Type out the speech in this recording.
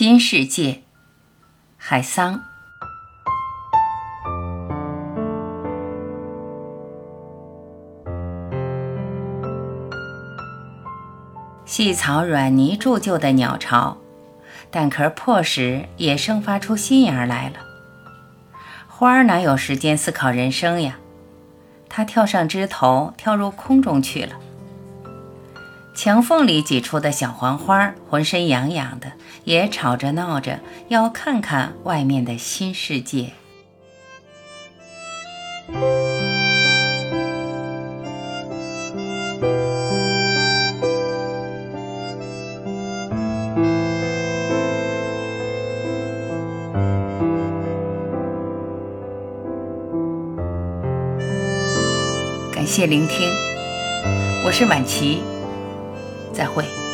新世界，海桑。细草软泥铸就的鸟巢，蛋壳破时也生发出新芽来了。花儿哪有时间思考人生呀？它跳上枝头，跳入空中去了。墙缝里挤出的小黄花，浑身痒痒的，也吵着闹着要看看外面的新世界。感谢聆听，我是晚琪。再会。